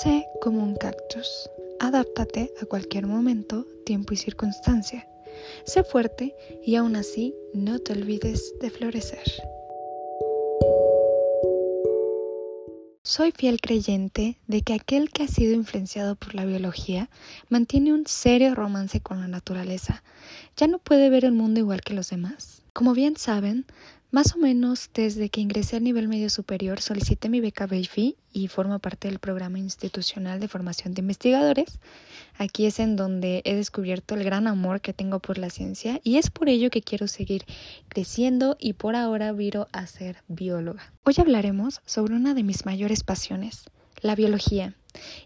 Sé como un cactus. Adáptate a cualquier momento, tiempo y circunstancia. Sé fuerte y aún así no te olvides de florecer. Soy fiel creyente de que aquel que ha sido influenciado por la biología mantiene un serio romance con la naturaleza. Ya no puede ver el mundo igual que los demás. Como bien saben, más o menos desde que ingresé al nivel medio superior solicité mi beca BEIFI y formo parte del programa institucional de formación de investigadores. Aquí es en donde he descubierto el gran amor que tengo por la ciencia y es por ello que quiero seguir creciendo y por ahora viro a ser bióloga. Hoy hablaremos sobre una de mis mayores pasiones, la biología.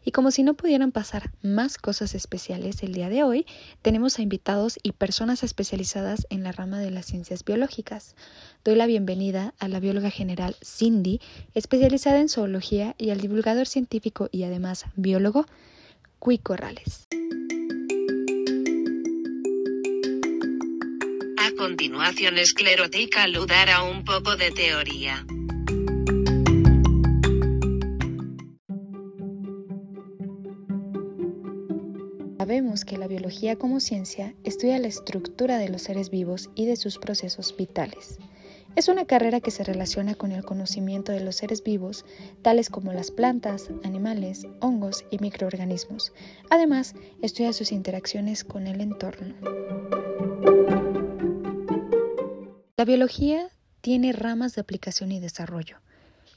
Y como si no pudieran pasar más cosas especiales el día de hoy, tenemos a invitados y personas especializadas en la rama de las ciencias biológicas. Doy la bienvenida a la bióloga general Cindy, especializada en zoología, y al divulgador científico y además biólogo, Cui Corrales. A continuación, esclerótica a un poco de teoría. Sabemos que la biología como ciencia estudia la estructura de los seres vivos y de sus procesos vitales. Es una carrera que se relaciona con el conocimiento de los seres vivos, tales como las plantas, animales, hongos y microorganismos. Además, estudia sus interacciones con el entorno. La biología tiene ramas de aplicación y desarrollo,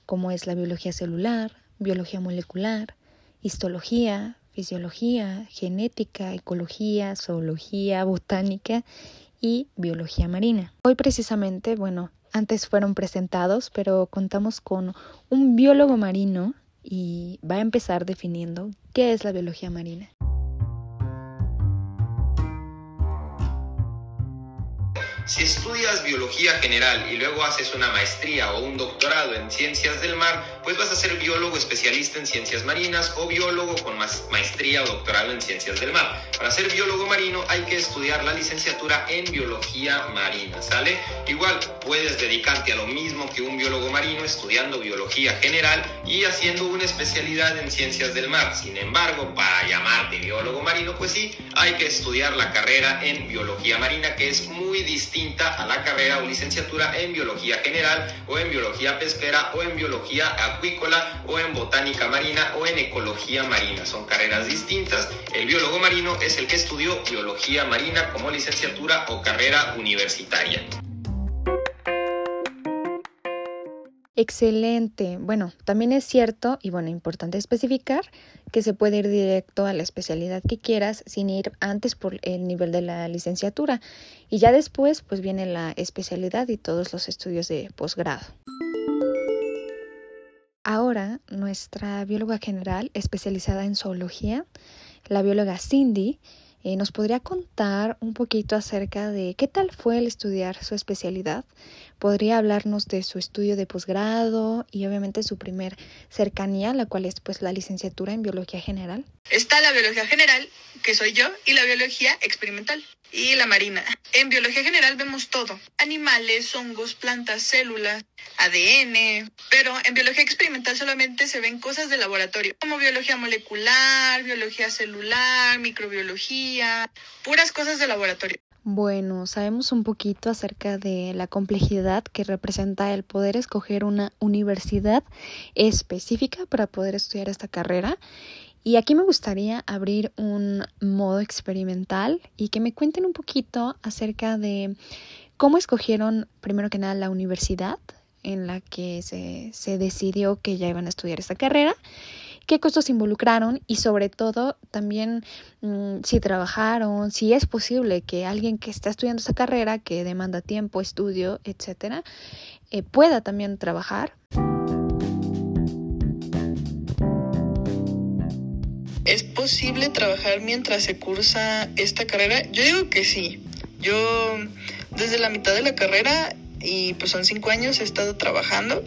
como es la biología celular, biología molecular, histología, fisiología, genética, ecología, zoología, botánica y biología marina. Hoy precisamente, bueno, antes fueron presentados, pero contamos con un biólogo marino y va a empezar definiendo qué es la biología marina. Si estudias biología general y luego haces una maestría o un doctorado en ciencias del pues vas a ser biólogo especialista en ciencias marinas o biólogo con maestría o doctorado en ciencias del mar. Para ser biólogo marino hay que estudiar la licenciatura en biología marina, ¿sale? Igual puedes dedicarte a lo mismo que un biólogo marino estudiando biología general y haciendo una especialidad en ciencias del mar. Sin embargo, para llamarte biólogo marino, pues sí, hay que estudiar la carrera en biología marina que es muy distinta a la carrera o licenciatura en biología general o en biología pesquera o en biología acuícola o en botánica marina o en ecología marina. Son carreras distintas. El biólogo marino es el que estudió biología marina como licenciatura o carrera universitaria. Excelente. Bueno, también es cierto y bueno, importante especificar que se puede ir directo a la especialidad que quieras sin ir antes por el nivel de la licenciatura y ya después pues viene la especialidad y todos los estudios de posgrado. Ahora, nuestra bióloga general especializada en zoología, la bióloga Cindy, eh, nos podría contar un poquito acerca de qué tal fue el estudiar su especialidad. Podría hablarnos de su estudio de posgrado y obviamente su primer cercanía, la cual es pues la licenciatura en biología general. Está la biología general, que soy yo, y la biología experimental y la marina. En biología general vemos todo, animales, hongos, plantas, células, ADN, pero en biología experimental solamente se ven cosas de laboratorio, como biología molecular, biología celular, microbiología, puras cosas de laboratorio. Bueno, sabemos un poquito acerca de la complejidad que representa el poder escoger una universidad específica para poder estudiar esta carrera y aquí me gustaría abrir un modo experimental y que me cuenten un poquito acerca de cómo escogieron primero que nada la universidad en la que se, se decidió que ya iban a estudiar esta carrera, qué costos involucraron y sobre todo también mm, si trabajaron, si es posible que alguien que está estudiando esta carrera, que demanda tiempo, estudio, etcétera, eh, pueda también trabajar. ¿Es posible trabajar mientras se cursa esta carrera? Yo digo que sí. Yo desde la mitad de la carrera, y pues son cinco años, he estado trabajando.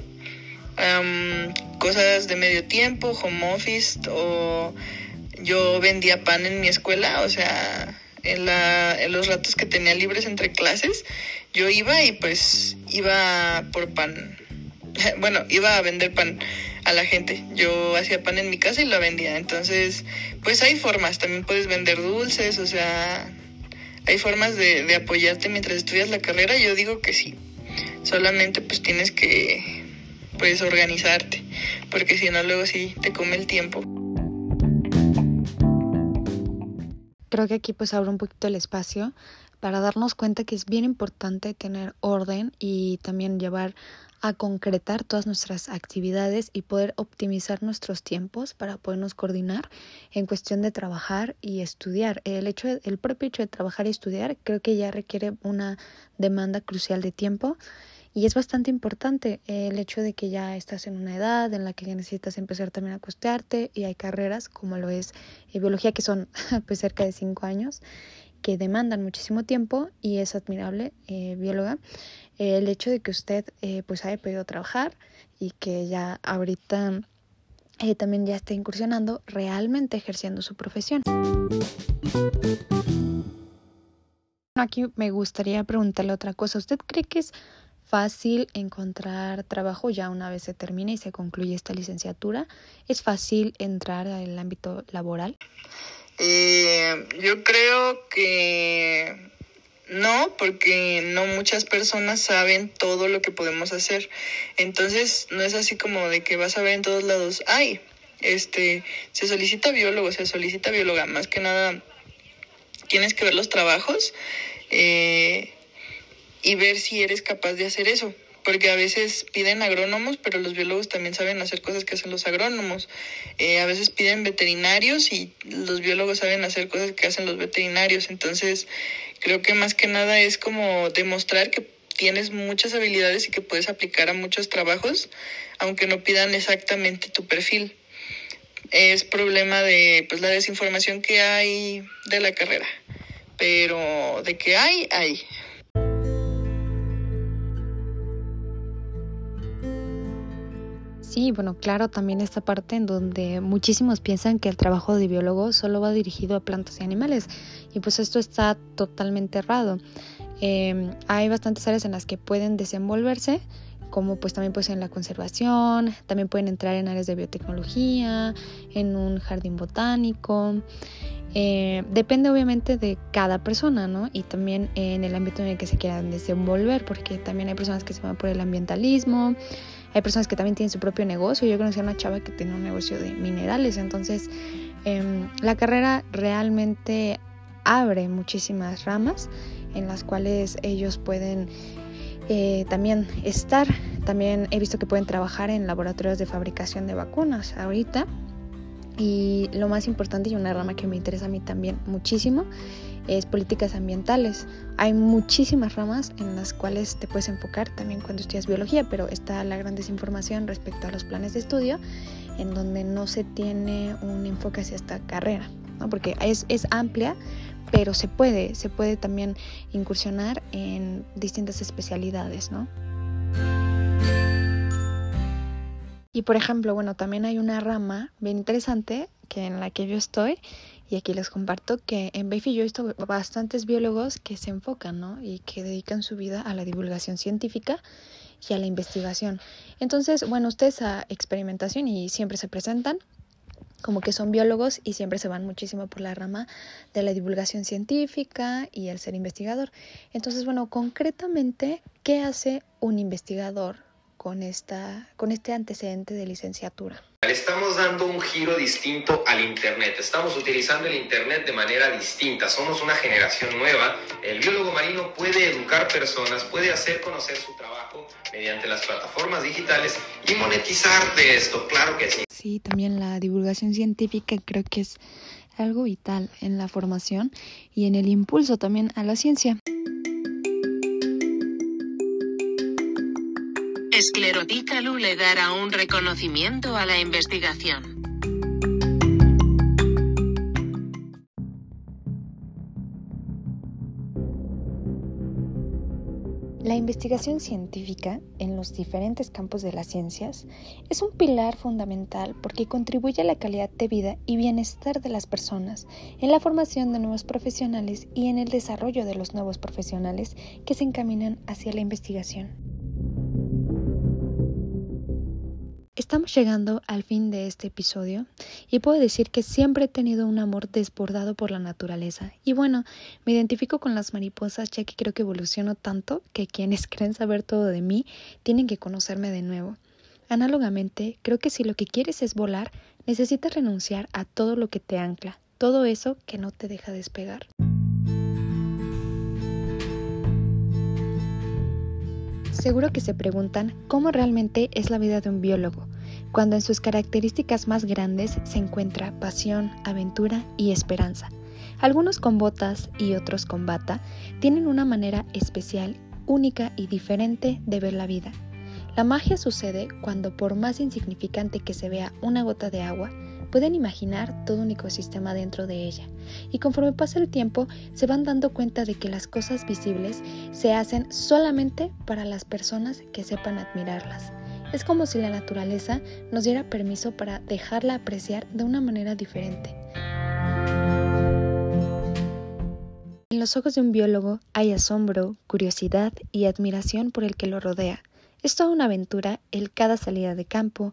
cosas de medio tiempo, home office, o yo vendía pan en mi escuela, o sea, en, la, en los ratos que tenía libres entre clases, yo iba y pues iba por pan. Bueno, iba a vender pan a la gente. Yo hacía pan en mi casa y lo vendía. Entonces, pues hay formas. También puedes vender dulces, o sea, hay formas de, de apoyarte mientras estudias la carrera. Yo digo que sí. Solamente pues tienes que pues organizarte, porque si no luego sí te come el tiempo. Creo que aquí pues abre un poquito el espacio para darnos cuenta que es bien importante tener orden y también llevar a concretar todas nuestras actividades y poder optimizar nuestros tiempos para podernos coordinar en cuestión de trabajar y estudiar. El hecho el propio hecho de trabajar y estudiar creo que ya requiere una demanda crucial de tiempo y es bastante importante el hecho de que ya estás en una edad en la que ya necesitas empezar también a costearte y hay carreras como lo es eh, biología que son pues cerca de cinco años que demandan muchísimo tiempo y es admirable, eh, bióloga, el hecho de que usted eh, pues haya podido trabajar y que ya ahorita eh, también ya esté incursionando realmente ejerciendo su profesión. Aquí me gustaría preguntarle otra cosa. ¿Usted cree que es fácil encontrar trabajo ya una vez se termine y se concluye esta licenciatura? ¿Es fácil entrar al ámbito laboral? Eh, yo creo que no, porque no muchas personas saben todo lo que podemos hacer. Entonces, no es así como de que vas a ver en todos lados, ay, este, se solicita biólogo, se solicita bióloga. Más que nada, tienes que ver los trabajos eh, y ver si eres capaz de hacer eso porque a veces piden agrónomos, pero los biólogos también saben hacer cosas que hacen los agrónomos. Eh, a veces piden veterinarios y los biólogos saben hacer cosas que hacen los veterinarios. Entonces, creo que más que nada es como demostrar que tienes muchas habilidades y que puedes aplicar a muchos trabajos, aunque no pidan exactamente tu perfil. Es problema de pues, la desinformación que hay de la carrera, pero de que hay, hay. Sí, bueno, claro, también esta parte en donde muchísimos piensan que el trabajo de biólogo solo va dirigido a plantas y animales y pues esto está totalmente errado. Em, hay bastantes áreas en las que pueden desenvolverse, como pues también puede ser en la conservación, también pueden entrar en áreas de biotecnología, en un jardín botánico. Eh, depende obviamente de cada persona, ¿no? Y también en el ámbito en el que se quieran desenvolver, porque también hay personas que se van por el ambientalismo, hay personas que también tienen su propio negocio. Yo conocí a una chava que tiene un negocio de minerales. Entonces, em, la carrera realmente abre muchísimas ramas en las cuales ellos pueden eh, también estar. También he visto que pueden trabajar en laboratorios de fabricación de vacunas ahorita. Y lo más importante y una rama que me interesa a mí también muchísimo es políticas ambientales. Hay muchísimas ramas en las cuales te puedes enfocar también cuando estudias biología, pero está la gran desinformación respecto a los planes de estudio, en donde no se tiene un enfoque hacia esta carrera, ¿no? porque es, es amplia, pero se puede, se puede también incursionar en distintas especialidades, ¿no? Y por ejemplo, bueno, también hay una rama bien interesante que en la que yo estoy, y aquí les comparto que en Bayfi yo he visto bastantes biólogos que se enfocan ¿no? y que dedican su vida a la divulgación científica y a la investigación. Entonces, bueno, ustedes a experimentación y siempre se presentan como que son biólogos y siempre se van muchísimo por la rama de la divulgación científica y el ser investigador. Entonces, bueno, concretamente, ¿qué hace un investigador con, esta, con este antecedente de licenciatura? Estamos dando un giro distinto al Internet, estamos utilizando el Internet de manera distinta, somos una generación nueva. El biólogo marino puede educar personas, puede hacer conocer su trabajo mediante las plataformas digitales y monetizar de esto, claro que sí. Sí, también la divulgación científica creo que es algo vital en la formación y en el impulso también a la ciencia. Esclerotica le dará un reconocimiento a la investigación. La investigación científica en los diferentes campos de las ciencias es un pilar fundamental porque contribuye a la calidad de vida y bienestar de las personas, en la formación de nuevos profesionales y en el desarrollo de los nuevos profesionales que se encaminan hacia la investigación. Estamos llegando al fin de este episodio y puedo decir que siempre he tenido un amor desbordado por la naturaleza. Y bueno, me identifico con las mariposas ya que creo que evoluciono tanto que quienes creen saber todo de mí tienen que conocerme de nuevo. Análogamente, creo que si lo que quieres es volar, necesitas renunciar a todo lo que te ancla, todo eso que no te deja despegar. Seguro que se preguntan cómo realmente es la vida de un biólogo, cuando en sus características más grandes se encuentra pasión, aventura y esperanza. Algunos con botas y otros con bata tienen una manera especial, única y diferente de ver la vida. La magia sucede cuando por más insignificante que se vea una gota de agua, pueden imaginar todo un ecosistema dentro de ella. Y conforme pasa el tiempo, se van dando cuenta de que las cosas visibles se hacen solamente para las personas que sepan admirarlas. Es como si la naturaleza nos diera permiso para dejarla apreciar de una manera diferente. En los ojos de un biólogo hay asombro, curiosidad y admiración por el que lo rodea. Es toda una aventura el cada salida de campo,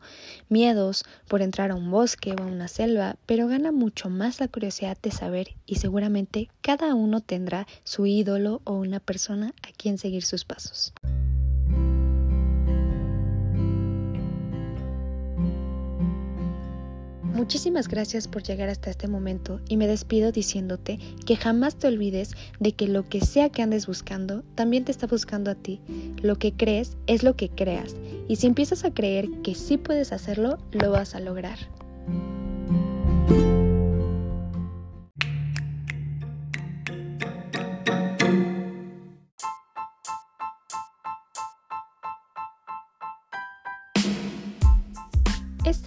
miedos por entrar a un bosque o a una selva, pero gana mucho más la curiosidad de saber y seguramente cada uno tendrá su ídolo o una persona a quien seguir sus pasos. Muchísimas gracias por llegar hasta este momento y me despido diciéndote que jamás te olvides de que lo que sea que andes buscando también te está buscando a ti. Lo que crees es lo que creas y si empiezas a creer que sí puedes hacerlo, lo vas a lograr.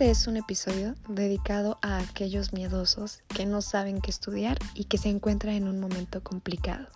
Este es un episodio dedicado a aquellos miedosos que no saben qué estudiar y que se encuentran en un momento complicado.